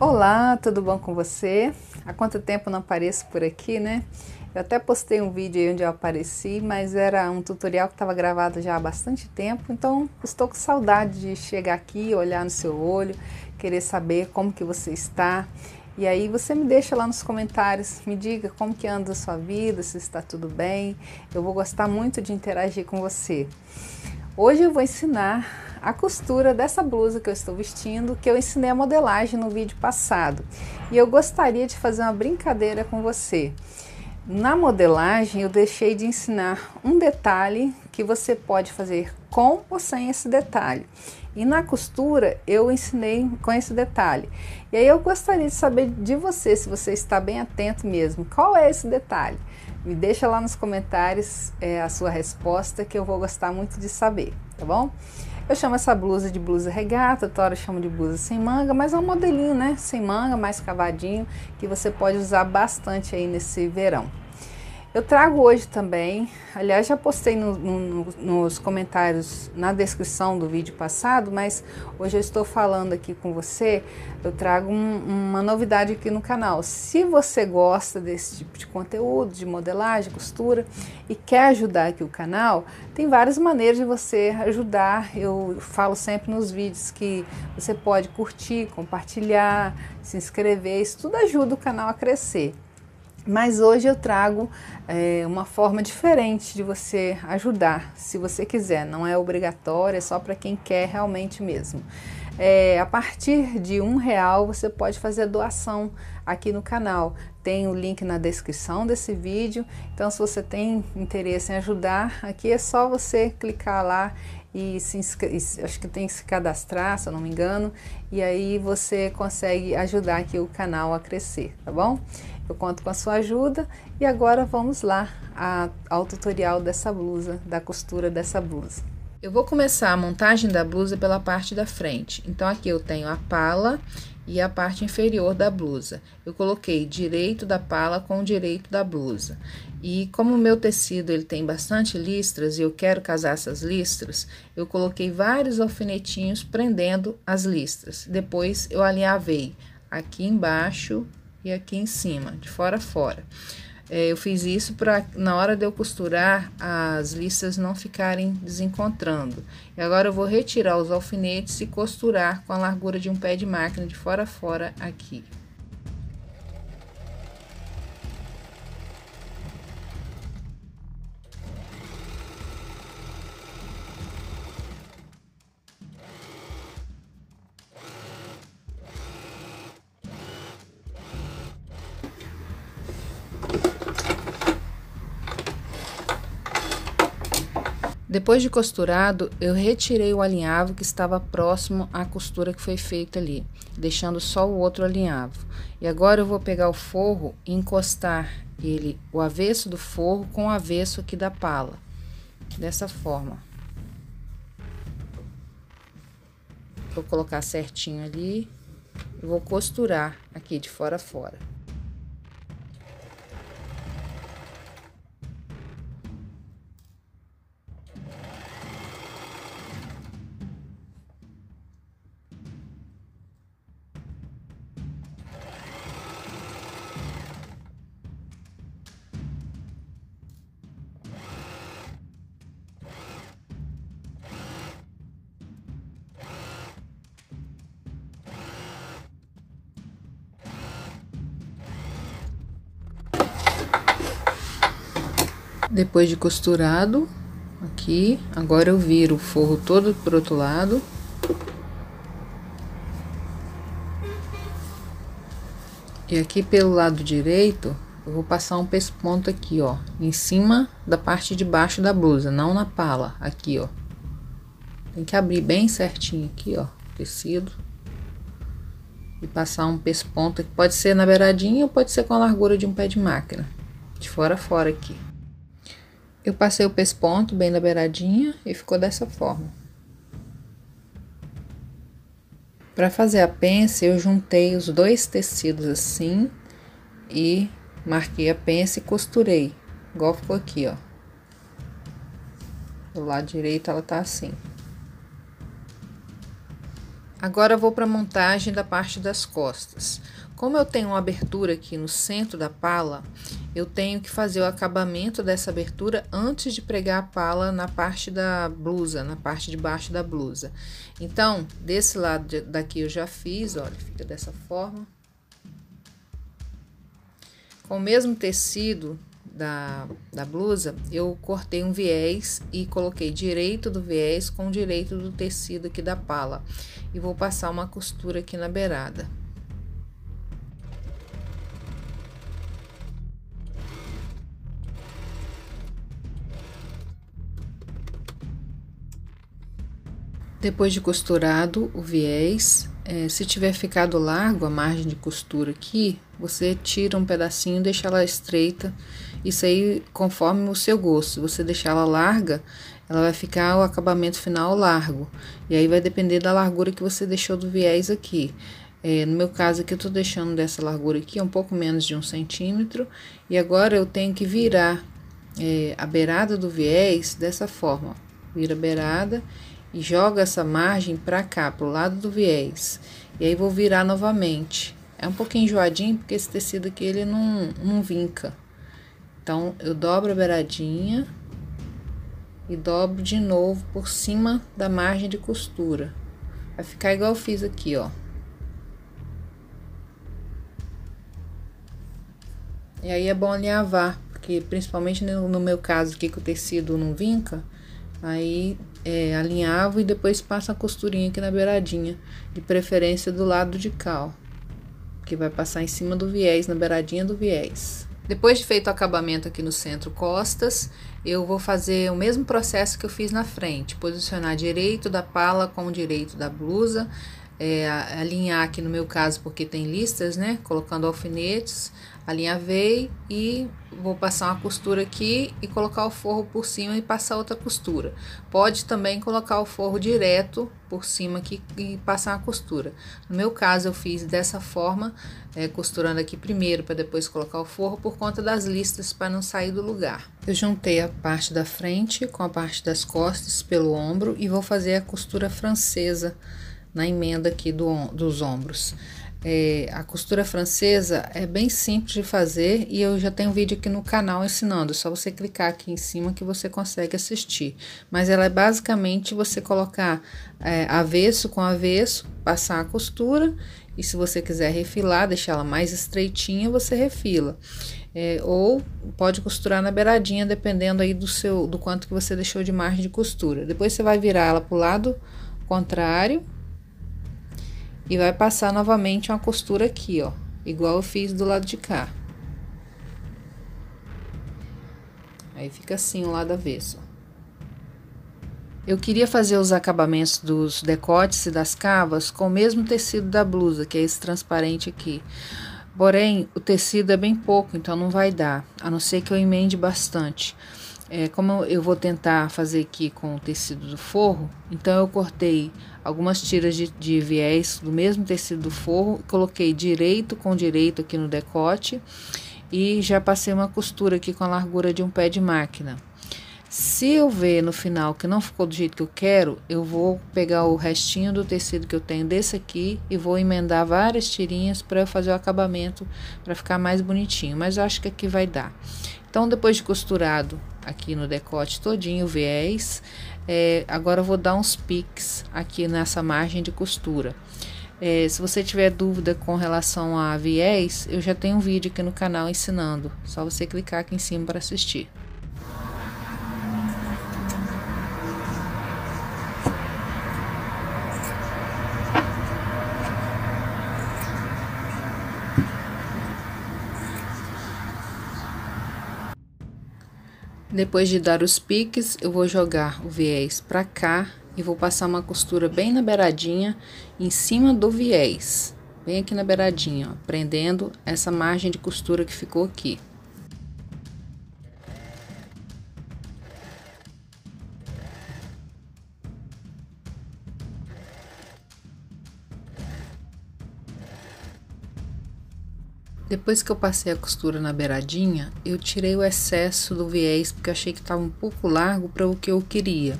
Olá, tudo bom com você? Há quanto tempo não apareço por aqui, né? Eu até postei um vídeo aí onde eu apareci, mas era um tutorial que estava gravado já há bastante tempo, então estou com saudade de chegar aqui, olhar no seu olho, querer saber como que você está. E aí você me deixa lá nos comentários, me diga como que anda a sua vida, se está tudo bem. Eu vou gostar muito de interagir com você. Hoje eu vou ensinar a costura dessa blusa que eu estou vestindo, que eu ensinei a modelagem no vídeo passado. E eu gostaria de fazer uma brincadeira com você. Na modelagem eu deixei de ensinar um detalhe que você pode fazer com ou sem esse detalhe. E na costura eu ensinei com esse detalhe. E aí eu gostaria de saber de você, se você está bem atento mesmo, qual é esse detalhe? Me deixa lá nos comentários é, a sua resposta que eu vou gostar muito de saber, tá bom? Eu chamo essa blusa de blusa regata, Tora chama de blusa sem manga, mas é um modelinho, né? Sem manga, mais cavadinho, que você pode usar bastante aí nesse verão. Eu trago hoje também, aliás, já postei no, no, nos comentários na descrição do vídeo passado, mas hoje eu estou falando aqui com você. Eu trago um, uma novidade aqui no canal. Se você gosta desse tipo de conteúdo, de modelagem, costura e quer ajudar aqui o canal, tem várias maneiras de você ajudar. Eu falo sempre nos vídeos que você pode curtir, compartilhar, se inscrever, isso tudo ajuda o canal a crescer. Mas hoje eu trago é, uma forma diferente de você ajudar, se você quiser. Não é obrigatório, é só para quem quer realmente mesmo. É, a partir de um real você pode fazer doação aqui no canal. Tem o link na descrição desse vídeo. Então, se você tem interesse em ajudar, aqui é só você clicar lá e se acho que tem que se cadastrar, se eu não me engano, e aí você consegue ajudar aqui o canal a crescer, tá bom? Eu conto com a sua ajuda e agora vamos lá a, ao tutorial dessa blusa, da costura dessa blusa. Eu vou começar a montagem da blusa pela parte da frente. Então, aqui eu tenho a pala e a parte inferior da blusa. Eu coloquei direito da pala com direito da blusa. E como o meu tecido ele tem bastante listras e eu quero casar essas listras, eu coloquei vários alfinetinhos prendendo as listras. Depois eu alinhavei aqui embaixo e aqui em cima, de fora a fora. É, eu fiz isso para, na hora de eu costurar, as listas não ficarem desencontrando. E agora eu vou retirar os alfinetes e costurar com a largura de um pé de máquina de fora a fora aqui. Depois de costurado, eu retirei o alinhavo que estava próximo à costura que foi feita ali, deixando só o outro alinhavo. E agora eu vou pegar o forro e encostar ele, o avesso do forro com o avesso aqui da pala, dessa forma. Vou colocar certinho ali e vou costurar aqui de fora a fora. Depois de costurado, aqui, agora eu viro o forro todo pro outro lado. E aqui pelo lado direito, eu vou passar um pesponto aqui, ó, em cima da parte de baixo da blusa, não na pala, aqui, ó. Tem que abrir bem certinho aqui, ó, tecido. E passar um pesponto, que pode ser na beiradinha ou pode ser com a largura de um pé de máquina. De fora a fora aqui. Eu passei o pesponto bem na beiradinha e ficou dessa forma. Para fazer a pence, eu juntei os dois tecidos assim e marquei a pence e costurei, igual ficou aqui, ó. Do lado direito ela tá assim. Agora vou para a montagem da parte das costas. Como eu tenho uma abertura aqui no centro da pala, eu tenho que fazer o acabamento dessa abertura antes de pregar a pala na parte da blusa, na parte de baixo da blusa. Então, desse lado daqui eu já fiz, olha, fica dessa forma. Com o mesmo tecido da, da blusa, eu cortei um viés e coloquei direito do viés com direito do tecido aqui da pala. E vou passar uma costura aqui na beirada. Depois de costurado o viés, é, se tiver ficado largo a margem de costura aqui, você tira um pedacinho e deixa ela estreita. Isso aí conforme o seu gosto. Se você deixar ela larga, ela vai ficar o acabamento final largo. E aí vai depender da largura que você deixou do viés aqui. É, no meu caso aqui, eu tô deixando dessa largura aqui, um pouco menos de um centímetro. E agora eu tenho que virar é, a beirada do viés dessa forma. Vira a beirada e joga essa margem para cá, pro lado do viés. E aí vou virar novamente. É um pouquinho enjoadinho, porque esse tecido aqui, ele não, não vinca. Então, eu dobro a beiradinha e dobro de novo por cima da margem de costura. Vai ficar igual eu fiz aqui, ó. E aí é bom alinhavar, porque principalmente no, meu caso aqui que o tecido não vinca, aí é, alinhavo e depois passo a costurinha aqui na beiradinha, de preferência do lado de cá, ó, que vai passar em cima do viés, na beiradinha do viés. Depois de feito o acabamento aqui no centro costas, eu vou fazer o mesmo processo que eu fiz na frente, posicionar direito da pala com o direito da blusa, é, alinhar aqui no meu caso, porque tem listas, né? Colocando alfinetes, alinhavei e vou passar uma costura aqui e colocar o forro por cima e passar outra costura. Pode também colocar o forro direto por cima aqui e passar uma costura. No meu caso, eu fiz dessa forma, é, costurando aqui primeiro para depois colocar o forro por conta das listas para não sair do lugar. Eu juntei a parte da frente com a parte das costas pelo ombro e vou fazer a costura francesa na emenda aqui do, dos ombros. É, a costura francesa é bem simples de fazer e eu já tenho um vídeo aqui no canal ensinando. É só você clicar aqui em cima que você consegue assistir. Mas ela é basicamente você colocar é, avesso com avesso, passar a costura e se você quiser refilar, deixar ela mais estreitinha, você refila. É, ou pode costurar na beiradinha, dependendo aí do seu do quanto que você deixou de margem de costura. Depois você vai virar ela para o lado contrário e vai passar novamente uma costura aqui, ó, igual eu fiz do lado de cá. Aí fica assim o lado avesso. Eu queria fazer os acabamentos dos decotes e das cavas com o mesmo tecido da blusa, que é esse transparente aqui. Porém, o tecido é bem pouco, então não vai dar, a não ser que eu emende bastante. É, como eu vou tentar fazer aqui com o tecido do forro, então eu cortei algumas tiras de, de viés do mesmo tecido do forro, coloquei direito com direito aqui no decote e já passei uma costura aqui com a largura de um pé de máquina. Se eu ver no final que não ficou do jeito que eu quero, eu vou pegar o restinho do tecido que eu tenho desse aqui e vou emendar várias tirinhas para fazer o acabamento para ficar mais bonitinho, mas eu acho que aqui vai dar. Então, depois de costurado aqui no decote todinho o viés, é, agora eu vou dar uns piques aqui nessa margem de costura. É, se você tiver dúvida com relação a viés, eu já tenho um vídeo aqui no canal ensinando. Só você clicar aqui em cima para assistir. Depois de dar os piques, eu vou jogar o viés para cá e vou passar uma costura bem na beiradinha, em cima do viés. Bem aqui na beiradinha, ó, prendendo essa margem de costura que ficou aqui. Depois que eu passei a costura na beiradinha, eu tirei o excesso do viés porque achei que estava um pouco largo para o que eu queria.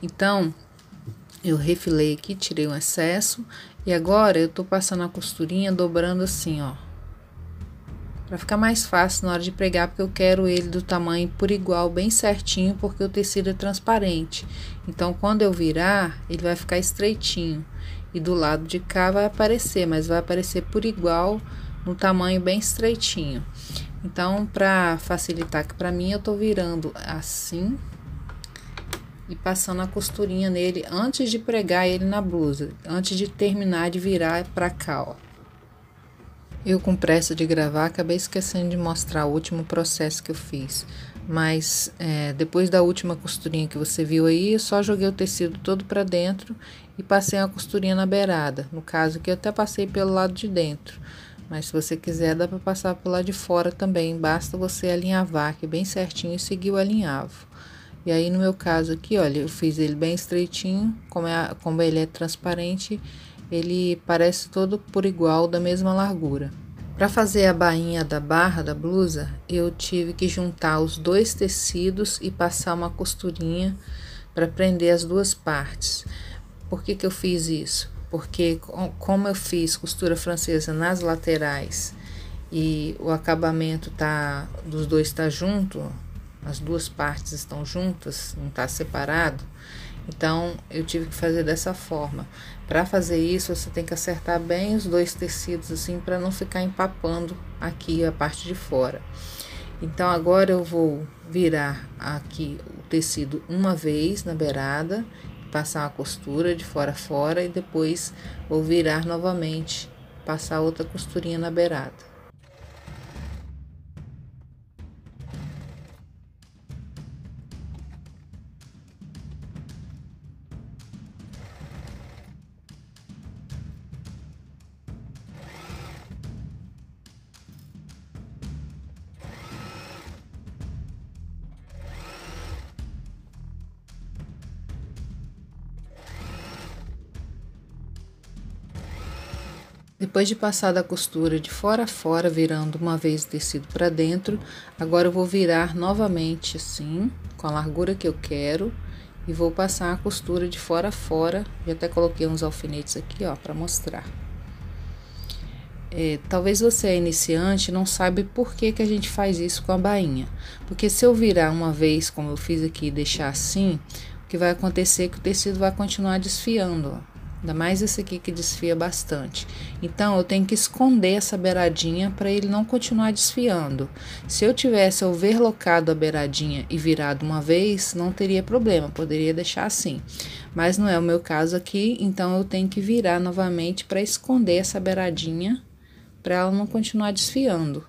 Então, Eu refilei aqui, tirei o excesso e agora eu tô passando a costurinha dobrando assim, ó. Pra ficar mais fácil na hora de pregar, porque eu quero ele do tamanho por igual, bem certinho, porque o tecido é transparente. Então, quando eu virar, ele vai ficar estreitinho. E do lado de cá vai aparecer, mas vai aparecer por igual, no tamanho bem estreitinho. Então, para facilitar aqui para mim, eu tô virando assim e passando a costurinha nele antes de pregar ele na blusa, antes de terminar de virar para cá, ó. Eu com pressa de gravar acabei esquecendo de mostrar o último processo que eu fiz, mas é, depois da última costurinha que você viu aí, eu só joguei o tecido todo para dentro e passei uma costurinha na beirada. No caso aqui eu até passei pelo lado de dentro, mas se você quiser dá para passar pelo lado de fora também, basta você alinhavar aqui bem certinho e seguir o alinhavo. E aí, no meu caso aqui, olha, eu fiz ele bem estreitinho, como, é, como ele é transparente, ele parece todo por igual, da mesma largura. Para fazer a bainha da barra da blusa, eu tive que juntar os dois tecidos e passar uma costurinha para prender as duas partes. Por que, que eu fiz isso? Porque como eu fiz costura francesa nas laterais e o acabamento tá dos dois tá junto, as duas partes estão juntas, não está separado. Então eu tive que fazer dessa forma. Para fazer isso, você tem que acertar bem os dois tecidos assim para não ficar empapando aqui a parte de fora. Então agora eu vou virar aqui o tecido uma vez na beirada, passar a costura de fora a fora e depois vou virar novamente, passar outra costurinha na beirada. Depois de passar da costura de fora a fora, virando uma vez o tecido para dentro, agora eu vou virar novamente assim, com a largura que eu quero, e vou passar a costura de fora a fora. Já até coloquei uns alfinetes aqui, ó, para mostrar. É, talvez você é iniciante não sabe por que, que a gente faz isso com a bainha. Porque se eu virar uma vez, como eu fiz aqui, e deixar assim, o que vai acontecer é que o tecido vai continuar desfiando, ó. Ainda mais esse aqui que desfia bastante. Então, eu tenho que esconder essa beiradinha para ele não continuar desfiando. Se eu tivesse overlocado a beiradinha e virado uma vez, não teria problema, poderia deixar assim. Mas não é o meu caso aqui, então eu tenho que virar novamente para esconder essa beiradinha para ela não continuar desfiando.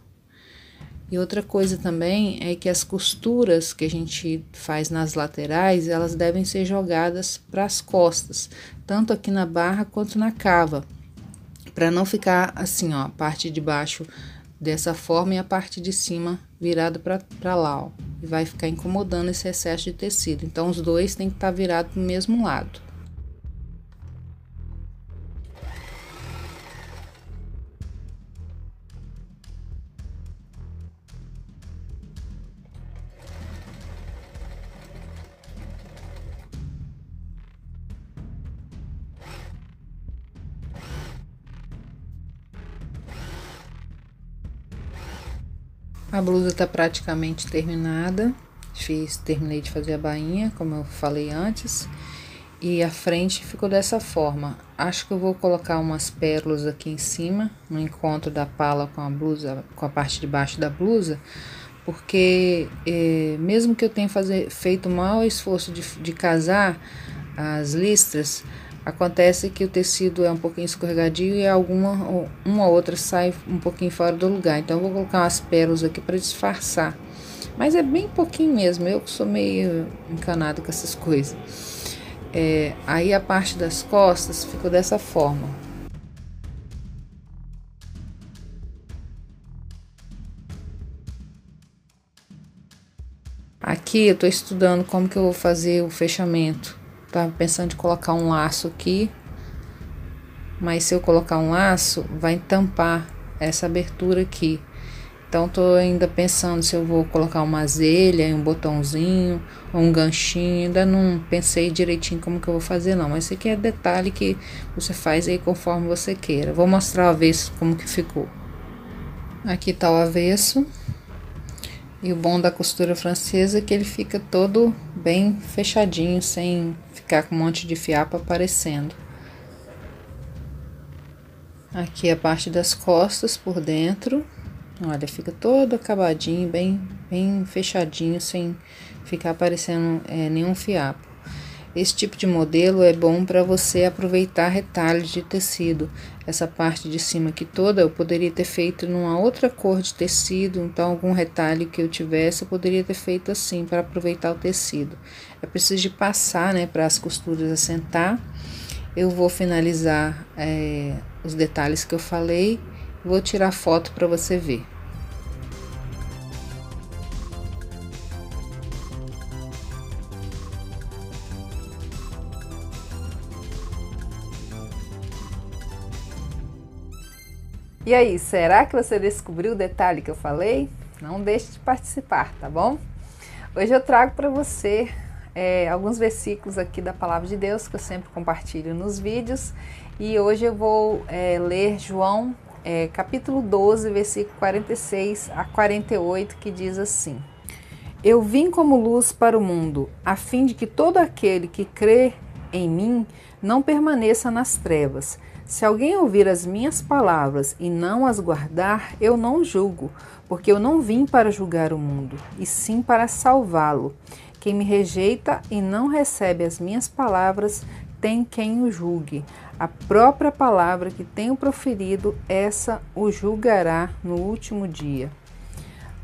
E outra coisa também é que as costuras que a gente faz nas laterais, elas devem ser jogadas para as costas, tanto aqui na barra quanto na cava, para não ficar assim, ó, a parte de baixo dessa forma e a parte de cima virada para lá, ó, e vai ficar incomodando esse excesso de tecido. Então os dois tem que estar tá virados para o mesmo lado. A blusa tá praticamente terminada. Fiz, terminei de fazer a bainha, como eu falei antes. E a frente ficou dessa forma. Acho que eu vou colocar umas pérolas aqui em cima, no encontro da pala com a blusa, com a parte de baixo da blusa, porque eh, mesmo que eu tenha fazer, feito o maior esforço de, de casar as listras, Acontece que o tecido é um pouquinho escorregadio e alguma uma ou outra sai um pouquinho fora do lugar. Então eu vou colocar umas pérolas aqui para disfarçar. Mas é bem pouquinho mesmo. Eu sou meio encanado com essas coisas. É, aí a parte das costas ficou dessa forma. Aqui eu estou estudando como que eu vou fazer o fechamento Tava pensando em colocar um laço aqui, mas se eu colocar um laço, vai tampar essa abertura aqui. Então tô ainda pensando se eu vou colocar uma azelha, um botãozinho, um ganchinho. Ainda não pensei direitinho como que eu vou fazer não, mas isso aqui é detalhe que você faz aí conforme você queira. Vou mostrar o avesso como que ficou. Aqui tá o avesso. E o bom da costura francesa é que ele fica todo bem fechadinho, sem ficar com um monte de fiapo aparecendo. Aqui a parte das costas por dentro. Olha, fica todo acabadinho, bem, bem fechadinho, sem ficar aparecendo é, nenhum fiapo. Esse tipo de modelo é bom para você aproveitar retalhos de tecido. Essa parte de cima aqui toda eu poderia ter feito numa outra cor de tecido, então algum retalho que eu tivesse eu poderia ter feito assim para aproveitar o tecido. É preciso de passar, né, para as costuras assentar. Eu vou finalizar é, os detalhes que eu falei, vou tirar foto para você ver. E aí, será que você descobriu o detalhe que eu falei? Não deixe de participar, tá bom? Hoje eu trago para você é, alguns versículos aqui da Palavra de Deus que eu sempre compartilho nos vídeos e hoje eu vou é, ler João é, capítulo 12, versículo 46 a 48, que diz assim: Eu vim como luz para o mundo, a fim de que todo aquele que crê em mim não permaneça nas trevas. Se alguém ouvir as minhas palavras e não as guardar, eu não julgo, porque eu não vim para julgar o mundo, e sim para salvá-lo. Quem me rejeita e não recebe as minhas palavras, tem quem o julgue. A própria palavra que tenho proferido, essa o julgará no último dia.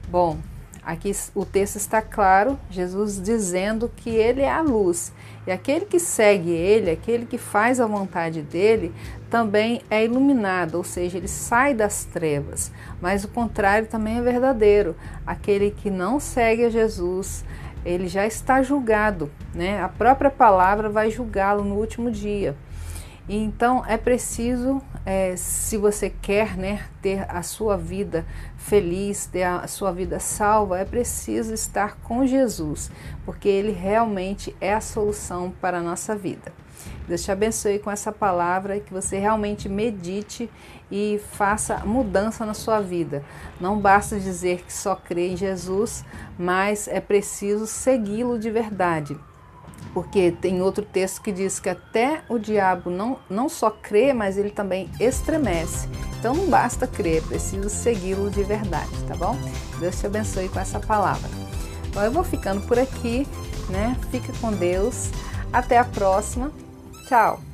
Bom, Aqui o texto está claro, Jesus dizendo que ele é a luz. E aquele que segue ele, aquele que faz a vontade dele, também é iluminado, ou seja, ele sai das trevas. Mas o contrário também é verdadeiro. Aquele que não segue a Jesus, ele já está julgado, né? A própria palavra vai julgá-lo no último dia. Então é preciso, é, se você quer né, ter a sua vida feliz, ter a sua vida salva, é preciso estar com Jesus, porque Ele realmente é a solução para a nossa vida. Deus te abençoe com essa palavra e que você realmente medite e faça mudança na sua vida. Não basta dizer que só crê em Jesus, mas é preciso segui-lo de verdade porque tem outro texto que diz que até o diabo não, não só crê, mas ele também estremece. Então não basta crer, preciso segui-lo de verdade, tá bom? Deus te abençoe com essa palavra. Bom, eu vou ficando por aqui, né? Fica com Deus. Até a próxima. Tchau!